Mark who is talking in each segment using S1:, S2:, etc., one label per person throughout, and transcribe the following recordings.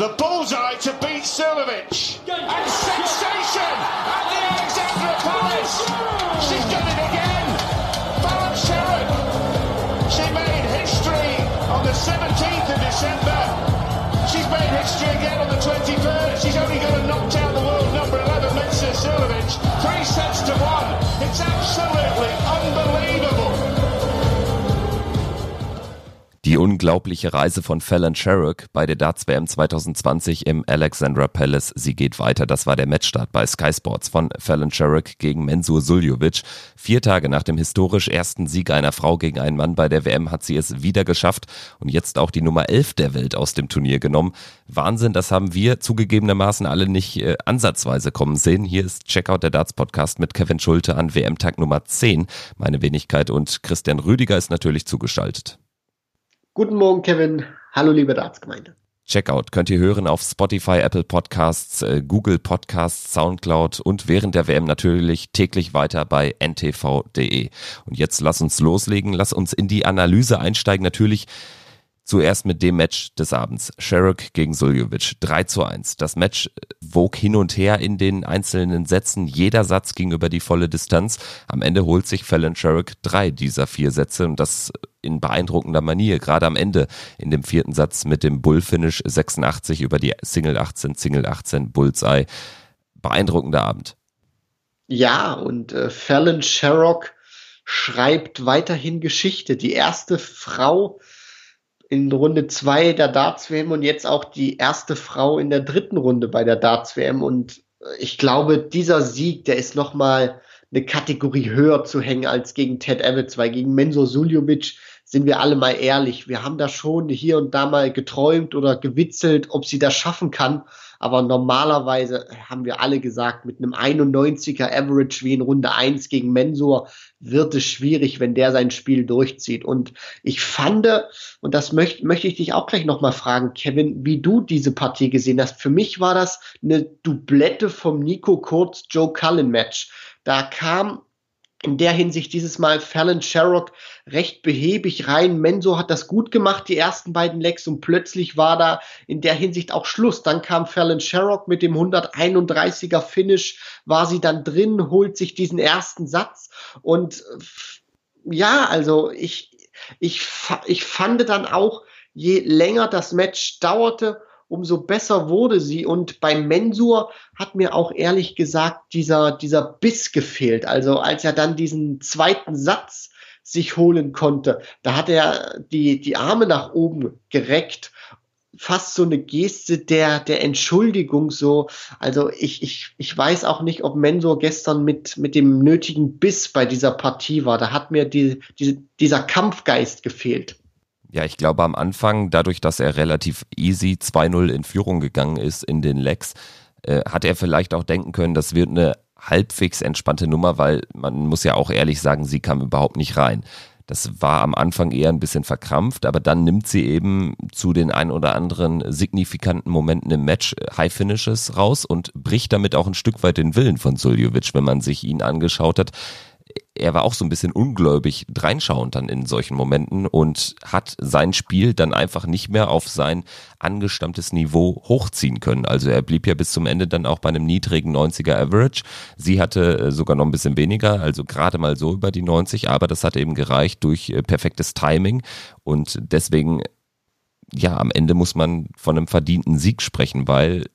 S1: the bullseye to beat Silovic. And sensation at the Alexandra Palace. She's done it again. Balance Sherrick. She made history on the 17th of December. She's made history again on the 23rd. She's only going to knock out the world number 11, Mensah Silovic. Three sets to one. It's absolutely unbelievable.
S2: Unglaubliche Reise von Fallon Sherrock bei der Darts WM 2020 im Alexandra Palace. Sie geht weiter. Das war der Matchstart bei Sky Sports von Fallon Sherrock gegen Mensur Suljovic. Vier Tage nach dem historisch ersten Sieg einer Frau gegen einen Mann bei der WM hat sie es wieder geschafft und jetzt auch die Nummer 11 der Welt aus dem Turnier genommen. Wahnsinn, das haben wir zugegebenermaßen alle nicht äh, ansatzweise kommen sehen. Hier ist Checkout der Darts Podcast mit Kevin Schulte an WM-Tag Nummer 10. Meine Wenigkeit und Christian Rüdiger ist natürlich zugeschaltet.
S3: Guten Morgen, Kevin. Hallo, liebe Ratsgemeinde.
S2: Checkout könnt ihr hören auf Spotify, Apple Podcasts, äh, Google Podcasts, Soundcloud und während der WM natürlich täglich weiter bei ntv.de. Und jetzt lass uns loslegen, lass uns in die Analyse einsteigen. Natürlich Zuerst mit dem Match des Abends. Sherrock gegen Suljovic. 3 zu 1. Das Match wog hin und her in den einzelnen Sätzen. Jeder Satz ging über die volle Distanz. Am Ende holt sich Fallon Sherrock drei dieser vier Sätze und das in beeindruckender Manier. Gerade am Ende in dem vierten Satz mit dem Bullfinish 86 über die Single 18, Single 18, Bullseye. Beeindruckender Abend.
S3: Ja, und äh, Fallon Sherrock schreibt weiterhin Geschichte. Die erste Frau, in Runde zwei der Darts-WM und jetzt auch die erste Frau in der dritten Runde bei der Darts-WM. Und äh, ich glaube, dieser Sieg, der ist nochmal eine Kategorie höher zu hängen als gegen Ted Evans, weil gegen Menzo Suljovic sind wir alle mal ehrlich. Wir haben da schon hier und da mal geträumt oder gewitzelt, ob sie das schaffen kann. Aber normalerweise haben wir alle gesagt, mit einem 91er Average wie in Runde 1 gegen Mensur wird es schwierig, wenn der sein Spiel durchzieht. Und ich fand, und das möchte, möchte ich dich auch gleich nochmal fragen, Kevin, wie du diese Partie gesehen hast. Für mich war das eine Doublette vom Nico Kurz Joe Cullen Match. Da kam in der Hinsicht dieses Mal Fallon Sherrock recht behäbig rein. Menso hat das gut gemacht, die ersten beiden Lecks, und plötzlich war da in der Hinsicht auch Schluss. Dann kam Fallon Sherrock mit dem 131er Finish, war sie dann drin, holt sich diesen ersten Satz und ja, also ich, ich, ich fand dann auch, je länger das Match dauerte, umso besser wurde sie. Und beim Mensur hat mir auch ehrlich gesagt dieser, dieser Biss gefehlt. Also als er dann diesen zweiten Satz sich holen konnte, da hat er die, die Arme nach oben gereckt fast so eine Geste der, der Entschuldigung so. Also ich, ich, ich weiß auch nicht, ob Mensur gestern mit, mit dem nötigen Biss bei dieser Partie war. Da hat mir die, die, dieser Kampfgeist gefehlt.
S2: Ja, ich glaube am Anfang, dadurch, dass er relativ easy 2-0 in Führung gegangen ist in den Legs, äh, hat er vielleicht auch denken können, das wird eine halbwegs entspannte Nummer, weil man muss ja auch ehrlich sagen, sie kam überhaupt nicht rein. Das war am Anfang eher ein bisschen verkrampft, aber dann nimmt sie eben zu den ein oder anderen signifikanten Momenten im Match High Finishes raus und bricht damit auch ein Stück weit den Willen von Suljovic, wenn man sich ihn angeschaut hat er war auch so ein bisschen ungläubig reinschauend dann in solchen Momenten und hat sein Spiel dann einfach nicht mehr auf sein angestammtes Niveau hochziehen können. Also er blieb ja bis zum Ende dann auch bei einem niedrigen 90er Average. Sie hatte äh, sogar noch ein bisschen weniger, also gerade mal so über die 90, aber das hat eben gereicht durch äh, perfektes Timing und deswegen ja, am Ende muss man von einem verdienten Sieg sprechen, weil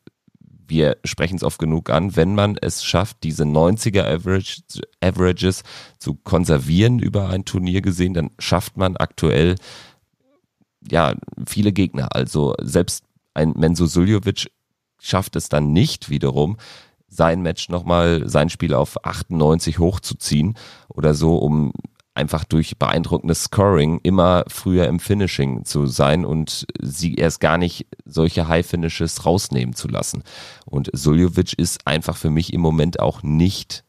S2: wir sprechen es oft genug an, wenn man es schafft, diese 90er Average, Averages zu konservieren über ein Turnier gesehen, dann schafft man aktuell ja viele Gegner. Also selbst ein Menzo Suljovic schafft es dann nicht wiederum, sein Match nochmal, sein Spiel auf 98 hochzuziehen oder so, um einfach durch beeindruckendes Scoring immer früher im Finishing zu sein und sie erst gar nicht solche High Finishes rausnehmen zu lassen. Und Suljovic ist einfach für mich im Moment auch nicht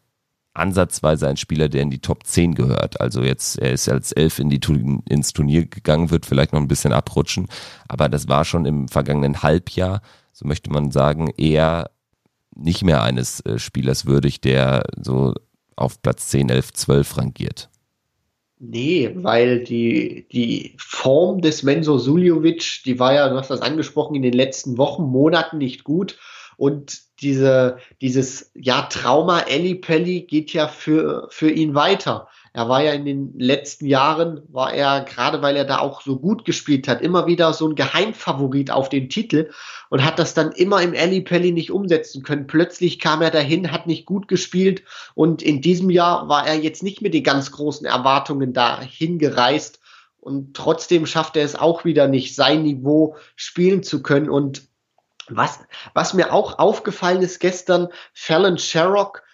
S2: ansatzweise ein Spieler, der in die Top 10 gehört. Also jetzt, er ist als Elf in die, ins Turnier gegangen, wird vielleicht noch ein bisschen abrutschen, aber das war schon im vergangenen Halbjahr, so möchte man sagen, eher nicht mehr eines äh, Spielers würdig, der so auf Platz 10, 11, 12 rangiert.
S3: Nee, weil die, die Form des Menzo Suljovic, die war ja, du hast das angesprochen, in den letzten Wochen, Monaten nicht gut. Und diese, dieses ja, Trauma Elli Pelli geht ja für, für ihn weiter. Er war ja in den letzten Jahren, war er, gerade weil er da auch so gut gespielt hat, immer wieder so ein Geheimfavorit auf den Titel und hat das dann immer im Elli Pelli nicht umsetzen können. Plötzlich kam er dahin, hat nicht gut gespielt und in diesem Jahr war er jetzt nicht mit den ganz großen Erwartungen dahin gereist und trotzdem schafft er es auch wieder nicht, sein Niveau spielen zu können und was, was mir auch aufgefallen ist gestern, Fallon Sherrock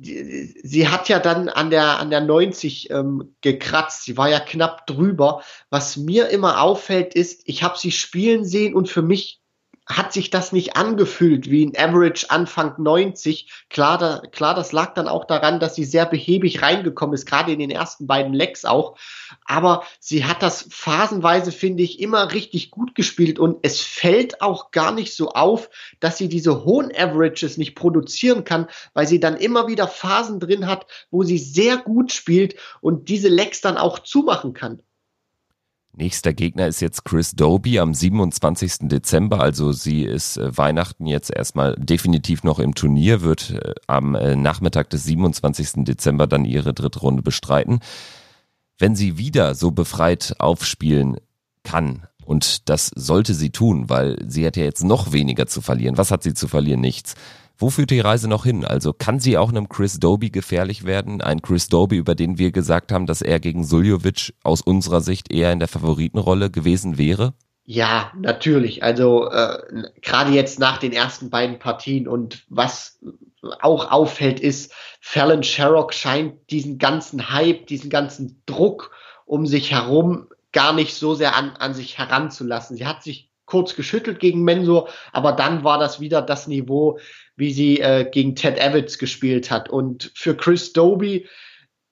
S3: sie hat ja dann an der, an der 90 ähm, gekratzt. Sie war ja knapp drüber. Was mir immer auffällt, ist, ich habe sie spielen sehen und für mich hat sich das nicht angefühlt wie ein Average Anfang 90. Klar, da, klar, das lag dann auch daran, dass sie sehr behäbig reingekommen ist, gerade in den ersten beiden Lecks auch. Aber sie hat das phasenweise, finde ich, immer richtig gut gespielt und es fällt auch gar nicht so auf, dass sie diese hohen Averages nicht produzieren kann, weil sie dann immer wieder Phasen drin hat, wo sie sehr gut spielt und diese Lecks dann auch zumachen kann.
S2: Nächster Gegner ist jetzt Chris Doby am 27. Dezember. Also sie ist äh, Weihnachten jetzt erstmal definitiv noch im Turnier, wird äh, am äh, Nachmittag des 27. Dezember dann ihre dritte Runde bestreiten. Wenn sie wieder so befreit aufspielen kann, und das sollte sie tun, weil sie hat ja jetzt noch weniger zu verlieren. Was hat sie zu verlieren? Nichts. Wo führt die Reise noch hin? Also kann sie auch einem Chris Doby gefährlich werden? Ein Chris Doby, über den wir gesagt haben, dass er gegen Suljovic aus unserer Sicht eher in der Favoritenrolle gewesen wäre?
S3: Ja, natürlich. Also äh, gerade jetzt nach den ersten beiden Partien und was auch auffällt, ist, Fallon Sherrock scheint diesen ganzen Hype, diesen ganzen Druck um sich herum gar nicht so sehr an, an sich heranzulassen. Sie hat sich kurz geschüttelt gegen Mensur, aber dann war das wieder das Niveau, wie sie äh, gegen Ted Evans gespielt hat. Und für Chris Doby,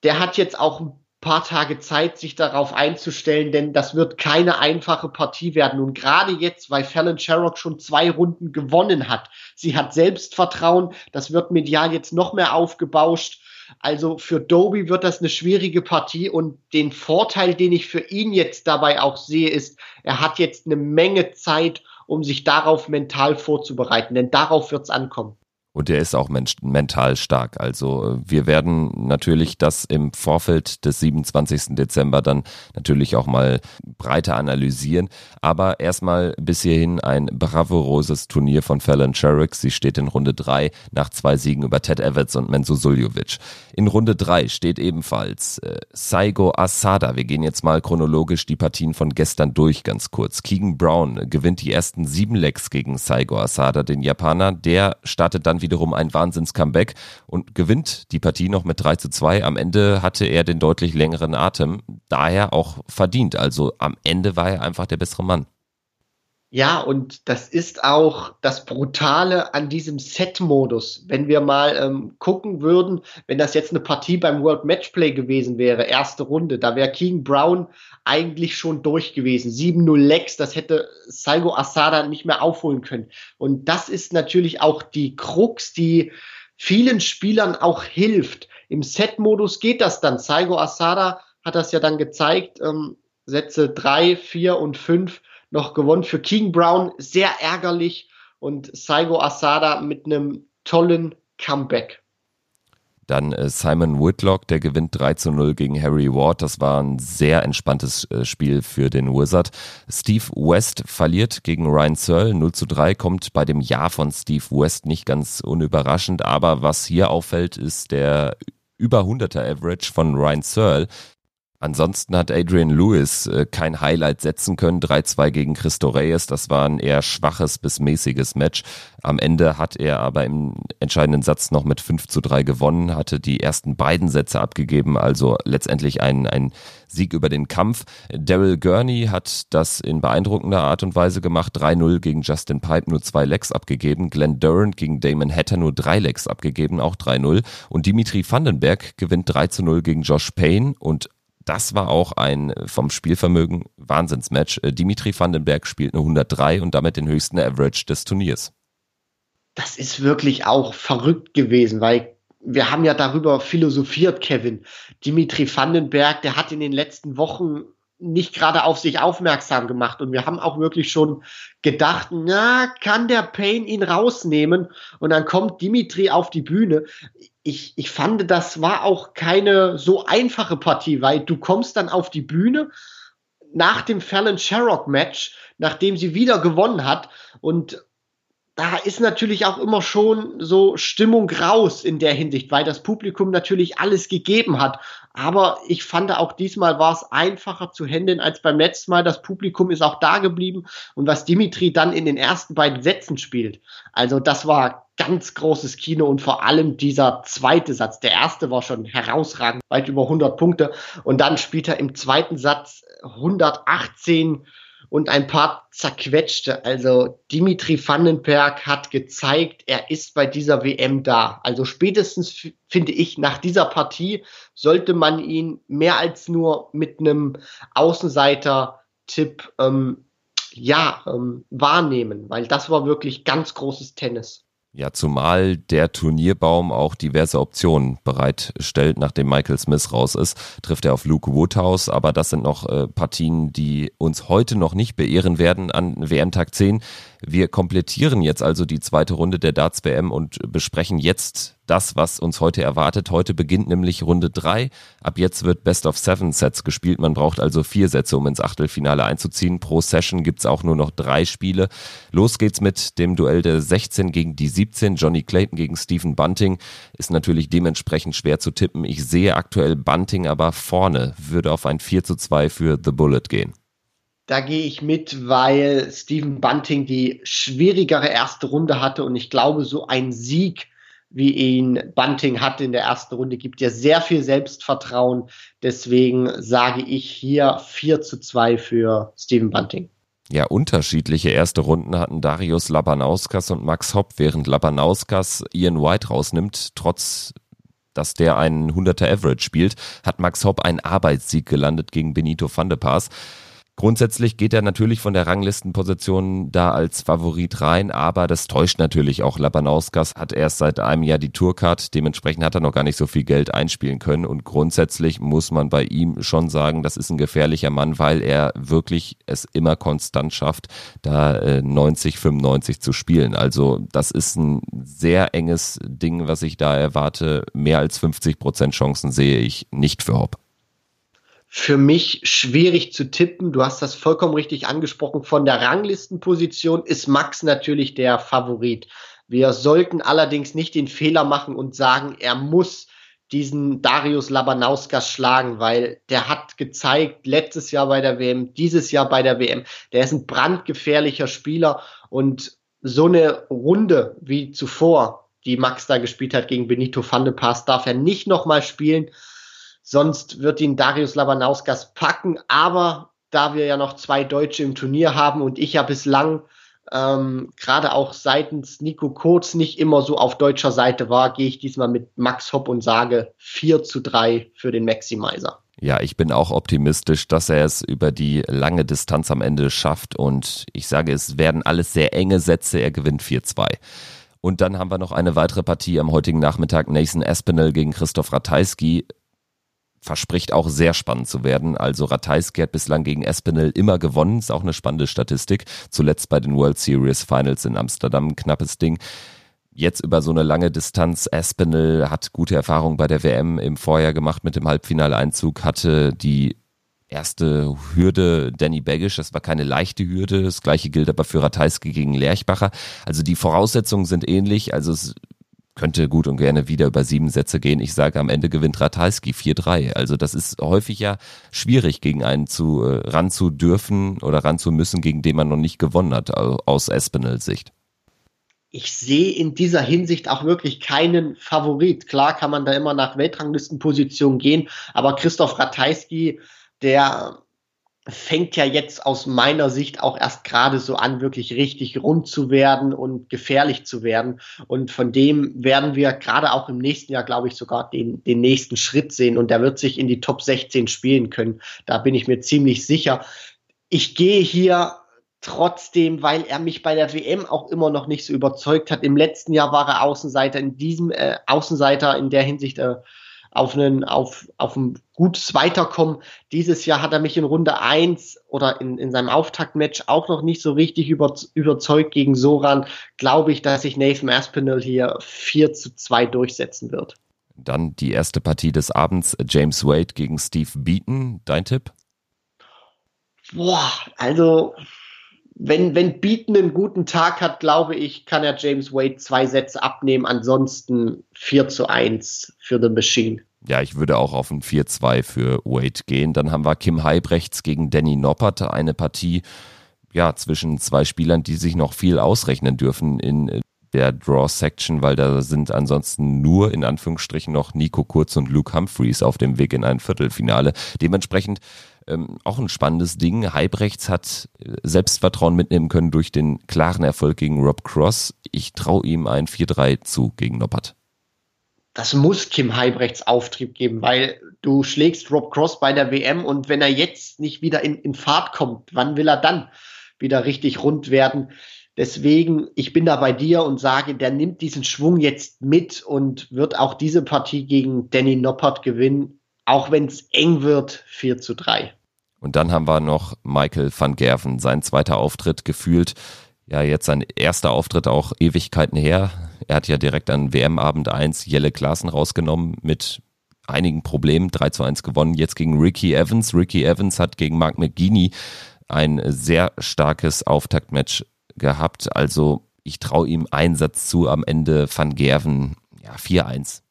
S3: der hat jetzt auch ein paar Tage Zeit, sich darauf einzustellen, denn das wird keine einfache Partie werden. Und gerade jetzt, weil Fallon Sherrock schon zwei Runden gewonnen hat, sie hat Selbstvertrauen, das wird medial jetzt noch mehr aufgebauscht. Also für Doby wird das eine schwierige Partie und den Vorteil, den ich für ihn jetzt dabei auch sehe, ist, er hat jetzt eine Menge Zeit, um sich darauf mental vorzubereiten, denn darauf wird es ankommen.
S2: Und er ist auch mental stark. Also äh, wir werden natürlich das im Vorfeld des 27. Dezember dann natürlich auch mal breiter analysieren. Aber erstmal bis hierhin ein bravouroses Turnier von Fallon Sherrick. Sie steht in Runde 3 nach zwei Siegen über Ted Evans und Menzo Suljovic. In Runde 3 steht ebenfalls äh, Saigo Asada. Wir gehen jetzt mal chronologisch die Partien von gestern durch, ganz kurz. Keegan Brown gewinnt die ersten sieben Lecks gegen Saigo Asada, den Japaner. Der startet dann wiederum ein Wahnsinns-Comeback und gewinnt die Partie noch mit 3 zu 2. Am Ende hatte er den deutlich längeren Atem, daher auch verdient. Also am Ende war er einfach der bessere Mann.
S3: Ja, und das ist auch das Brutale an diesem Set-Modus. Wenn wir mal ähm, gucken würden, wenn das jetzt eine Partie beim World Matchplay gewesen wäre, erste Runde, da wäre King Brown eigentlich schon durch gewesen. 7-0 Lex, das hätte Saigo Asada nicht mehr aufholen können. Und das ist natürlich auch die Krux, die vielen Spielern auch hilft. Im Set-Modus geht das dann. Saigo Asada hat das ja dann gezeigt. Ähm, Sätze 3, 4 und 5 noch gewonnen. Für King Brown sehr ärgerlich und Saigo Asada mit einem tollen Comeback.
S2: Dann äh, Simon Whitlock, der gewinnt 3 zu 0 gegen Harry Ward. Das war ein sehr entspanntes äh, Spiel für den Wizard. Steve West verliert gegen Ryan Searle 0 zu 3, kommt bei dem Jahr von Steve West nicht ganz unüberraschend. Aber was hier auffällt, ist der über 100er Average von Ryan Searle. Ansonsten hat Adrian Lewis äh, kein Highlight setzen können. 3-2 gegen Christo Reyes. Das war ein eher schwaches bis mäßiges Match. Am Ende hat er aber im entscheidenden Satz noch mit 5 zu 3 gewonnen, hatte die ersten beiden Sätze abgegeben. Also letztendlich ein, ein Sieg über den Kampf. Daryl Gurney hat das in beeindruckender Art und Weise gemacht. 3-0 gegen Justin Pipe, nur zwei Lecks abgegeben. Glenn Durant gegen Damon Hatter nur drei Lecks abgegeben, auch 3-0. Und Dimitri Vandenberg gewinnt 3 0 gegen Josh Payne und das war auch ein äh, vom Spielvermögen Wahnsinnsmatch. Äh, Dimitri Vandenberg spielt eine 103 und damit den höchsten Average des Turniers.
S3: Das ist wirklich auch verrückt gewesen, weil wir haben ja darüber philosophiert, Kevin. Dimitri Vandenberg, der hat in den letzten Wochen nicht gerade auf sich aufmerksam gemacht. Und wir haben auch wirklich schon gedacht, na, kann der Payne ihn rausnehmen? Und dann kommt Dimitri auf die Bühne. Ich, ich fand, das war auch keine so einfache Partie, weil du kommst dann auf die Bühne nach dem Fallon Sherrock Match, nachdem sie wieder gewonnen hat und da ist natürlich auch immer schon so Stimmung raus in der Hinsicht, weil das Publikum natürlich alles gegeben hat. Aber ich fand auch diesmal war es einfacher zu handeln als beim letzten Mal. Das Publikum ist auch da geblieben und was Dimitri dann in den ersten beiden Sätzen spielt. Also das war ganz großes Kino und vor allem dieser zweite Satz. Der erste war schon herausragend, weit über 100 Punkte und dann spielt er im zweiten Satz 118 und ein paar zerquetschte. Also Dimitri Vandenberg hat gezeigt, er ist bei dieser WM da. Also spätestens finde ich, nach dieser Partie sollte man ihn mehr als nur mit einem Außenseiter-Tipp ähm, ja, ähm, wahrnehmen, weil das war wirklich ganz großes Tennis.
S2: Ja, zumal der Turnierbaum auch diverse Optionen bereitstellt, nachdem Michael Smith raus ist, trifft er auf Luke Woodhouse, aber das sind noch äh, Partien, die uns heute noch nicht beehren werden an WM-Tag 10. Wir komplettieren jetzt also die zweite Runde der Darts WM und besprechen jetzt das, was uns heute erwartet. Heute beginnt nämlich Runde drei. Ab jetzt wird Best of Seven Sets gespielt. Man braucht also vier Sätze, um ins Achtelfinale einzuziehen. Pro Session gibt's auch nur noch drei Spiele. Los geht's mit dem Duell der 16 gegen die 17. Johnny Clayton gegen Stephen Bunting ist natürlich dementsprechend schwer zu tippen. Ich sehe aktuell Bunting aber vorne, würde auf ein 4 zu 2 für The Bullet gehen.
S3: Da gehe ich mit, weil Stephen Bunting die schwierigere erste Runde hatte und ich glaube, so ein Sieg, wie ihn Bunting hatte in der ersten Runde, gibt ja sehr viel Selbstvertrauen. Deswegen sage ich hier 4 zu 2 für Stephen Bunting.
S2: Ja, unterschiedliche erste Runden hatten Darius Labanauskas und Max Hopp, während Labanauskas Ian White rausnimmt, trotz dass der einen 100er Average spielt, hat Max Hopp einen Arbeitssieg gelandet gegen Benito van de Paas. Grundsätzlich geht er natürlich von der Ranglistenposition da als Favorit rein, aber das täuscht natürlich auch. Labanauskas hat erst seit einem Jahr die Tourcard, dementsprechend hat er noch gar nicht so viel Geld einspielen können und grundsätzlich muss man bei ihm schon sagen, das ist ein gefährlicher Mann, weil er wirklich es immer konstant schafft, da 90, äh, 95 zu spielen. Also das ist ein sehr enges Ding, was ich da erwarte. Mehr als 50 Prozent Chancen sehe ich nicht für Hopp
S3: für mich schwierig zu tippen. Du hast das vollkommen richtig angesprochen. Von der Ranglistenposition ist Max natürlich der Favorit. Wir sollten allerdings nicht den Fehler machen und sagen, er muss diesen Darius Labanauskas schlagen, weil der hat gezeigt, letztes Jahr bei der WM, dieses Jahr bei der WM, der ist ein brandgefährlicher Spieler und so eine Runde wie zuvor, die Max da gespielt hat gegen Benito van de Paas, darf er nicht nochmal spielen. Sonst wird ihn Darius Labanauskas packen. Aber da wir ja noch zwei Deutsche im Turnier haben und ich ja bislang ähm, gerade auch seitens Nico Kurz nicht immer so auf deutscher Seite war, gehe ich diesmal mit Max Hopp und sage 4 zu 3 für den Maximizer.
S2: Ja, ich bin auch optimistisch, dass er es über die lange Distanz am Ende schafft und ich sage, es werden alles sehr enge Sätze. Er gewinnt 4-2. Und dann haben wir noch eine weitere Partie am heutigen Nachmittag. Nathan Espinel gegen Christoph Ratajski verspricht auch sehr spannend zu werden. Also Ratajski hat bislang gegen Espinel immer gewonnen, ist auch eine spannende Statistik. Zuletzt bei den World Series Finals in Amsterdam, ein knappes Ding. Jetzt über so eine lange Distanz. Espinel hat gute Erfahrungen bei der WM im Vorjahr gemacht mit dem Halbfinaleinzug, hatte die erste Hürde Danny Baggish, das war keine leichte Hürde. Das gleiche gilt aber für Ratajski gegen Lerchbacher. Also die Voraussetzungen sind ähnlich. Also es könnte gut und gerne wieder über sieben Sätze gehen. Ich sage, am Ende gewinnt Ratajski 4-3. Also das ist häufig ja schwierig, gegen einen zu äh, ran zu dürfen oder ran zu müssen, gegen den man noch nicht gewonnen hat, aus Espinels Sicht.
S3: Ich sehe in dieser Hinsicht auch wirklich keinen Favorit. Klar kann man da immer nach Weltranglistenposition gehen, aber Christoph Ratajski, der fängt ja jetzt aus meiner Sicht auch erst gerade so an, wirklich richtig rund zu werden und gefährlich zu werden. Und von dem werden wir gerade auch im nächsten Jahr, glaube ich, sogar den, den nächsten Schritt sehen. Und der wird sich in die Top 16 spielen können. Da bin ich mir ziemlich sicher. Ich gehe hier trotzdem, weil er mich bei der WM auch immer noch nicht so überzeugt hat. Im letzten Jahr war er Außenseiter, in diesem äh, Außenseiter in der Hinsicht äh, auf einen, auf, auf ein gutes Weiterkommen. Dieses Jahr hat er mich in Runde eins oder in, in seinem Auftaktmatch auch noch nicht so richtig über, überzeugt gegen Soran. Glaube ich, dass sich Nathan Aspinall hier 4 zu 2 durchsetzen wird.
S2: Dann die erste Partie des Abends, James Wade gegen Steve Beaton. Dein Tipp?
S3: Boah, also wenn, wenn Beaton einen guten Tag hat, glaube ich, kann er James Wade zwei Sätze abnehmen. Ansonsten 4 zu 1 für The Machine.
S2: Ja, ich würde auch auf ein 4-2 für Wade gehen. Dann haben wir Kim Heibrechts gegen Danny Noppert, eine Partie ja, zwischen zwei Spielern, die sich noch viel ausrechnen dürfen in der Draw-Section, weil da sind ansonsten nur in Anführungsstrichen noch Nico Kurz und Luke Humphreys auf dem Weg in ein Viertelfinale. Dementsprechend ähm, auch ein spannendes Ding. Heibrechts hat äh, Selbstvertrauen mitnehmen können durch den klaren Erfolg gegen Rob Cross. Ich traue ihm ein 4-3 zu gegen Noppert.
S3: Das muss Kim Heibrechts Auftrieb geben, weil du schlägst Rob Cross bei der WM und wenn er jetzt nicht wieder in, in Fahrt kommt, wann will er dann wieder richtig rund werden? Deswegen, ich bin da bei dir und sage, der nimmt diesen Schwung jetzt mit und wird auch diese Partie gegen Danny Noppert gewinnen auch wenn es eng wird, 4 zu 3.
S2: Und dann haben wir noch Michael van Gerven, sein zweiter Auftritt gefühlt. Ja, jetzt sein erster Auftritt auch Ewigkeiten her. Er hat ja direkt an WM-Abend 1 Jelle Klaassen rausgenommen mit einigen Problemen, 3 zu 1 gewonnen. Jetzt gegen Ricky Evans. Ricky Evans hat gegen Mark McGeaney ein sehr starkes Auftaktmatch gehabt. Also ich traue ihm Einsatz zu am Ende Van Gerven, ja, 4-1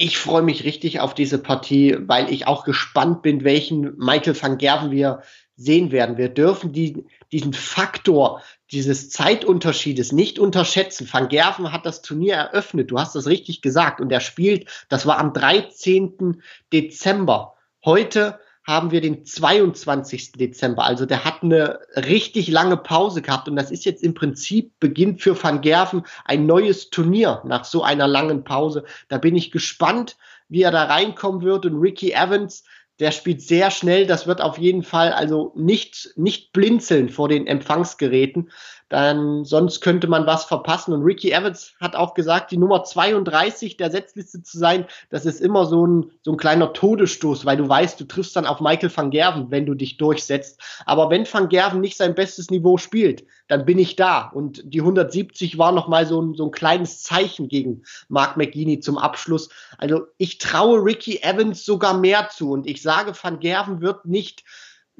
S3: ich freue mich richtig auf diese Partie, weil ich auch gespannt bin, welchen Michael van Gerven wir sehen werden. Wir dürfen die, diesen Faktor dieses Zeitunterschiedes nicht unterschätzen. Van Gerven hat das Turnier eröffnet. Du hast das richtig gesagt. Und er spielt, das war am 13. Dezember. Heute haben wir den 22. Dezember. Also der hat eine richtig lange Pause gehabt und das ist jetzt im Prinzip beginnt für Van Gerven ein neues Turnier nach so einer langen Pause. Da bin ich gespannt, wie er da reinkommen wird und Ricky Evans, der spielt sehr schnell. Das wird auf jeden Fall also nicht, nicht blinzeln vor den Empfangsgeräten dann sonst könnte man was verpassen. Und Ricky Evans hat auch gesagt, die Nummer 32 der Setzliste zu sein, das ist immer so ein, so ein kleiner Todesstoß, weil du weißt, du triffst dann auf Michael van Gerven, wenn du dich durchsetzt. Aber wenn van Gerven nicht sein bestes Niveau spielt, dann bin ich da. Und die 170 war nochmal so ein, so ein kleines Zeichen gegen Mark McGuinney zum Abschluss. Also ich traue Ricky Evans sogar mehr zu. Und ich sage, van Gerven wird nicht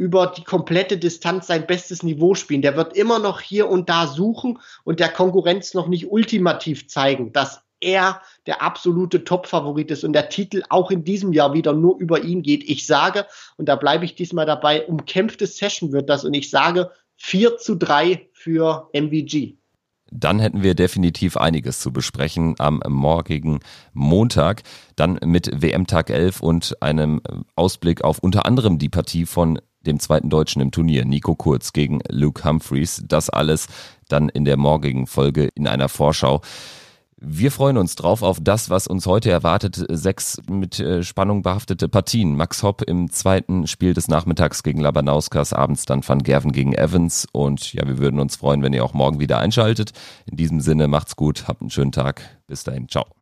S3: über die komplette Distanz sein bestes Niveau spielen. Der wird immer noch hier und da suchen und der Konkurrenz noch nicht ultimativ zeigen, dass er der absolute Top-Favorit ist und der Titel auch in diesem Jahr wieder nur über ihn geht. Ich sage, und da bleibe ich diesmal dabei, umkämpfte Session wird das und ich sage 4 zu 3 für MVG.
S2: Dann hätten wir definitiv einiges zu besprechen am morgigen Montag. Dann mit WM-Tag 11 und einem Ausblick auf unter anderem die Partie von dem zweiten Deutschen im Turnier, Nico Kurz gegen Luke Humphreys. Das alles dann in der morgigen Folge in einer Vorschau. Wir freuen uns drauf auf das, was uns heute erwartet. Sechs mit äh, Spannung behaftete Partien. Max Hopp im zweiten Spiel des Nachmittags gegen Labanauskas, abends dann Van Gerven gegen Evans. Und ja, wir würden uns freuen, wenn ihr auch morgen wieder einschaltet. In diesem Sinne, macht's gut, habt einen schönen Tag. Bis dahin, ciao.